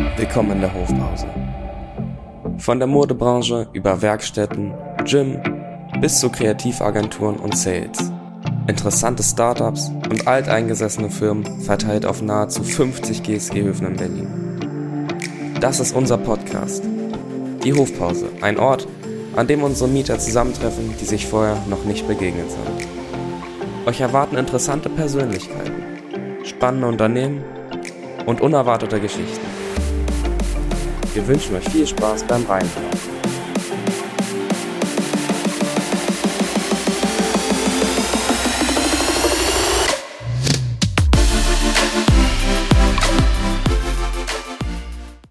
Willkommen in der Hofpause. Von der Modebranche über Werkstätten, Gym bis zu Kreativagenturen und Sales. Interessante Startups und alteingesessene Firmen verteilt auf nahezu 50 GSG-Höfen in Berlin. Das ist unser Podcast. Die Hofpause, ein Ort, an dem unsere Mieter zusammentreffen, die sich vorher noch nicht begegnet sind. Euch erwarten interessante Persönlichkeiten, spannende Unternehmen und unerwartete Geschichten. Wir wünschen euch viel Spaß beim Reinhören.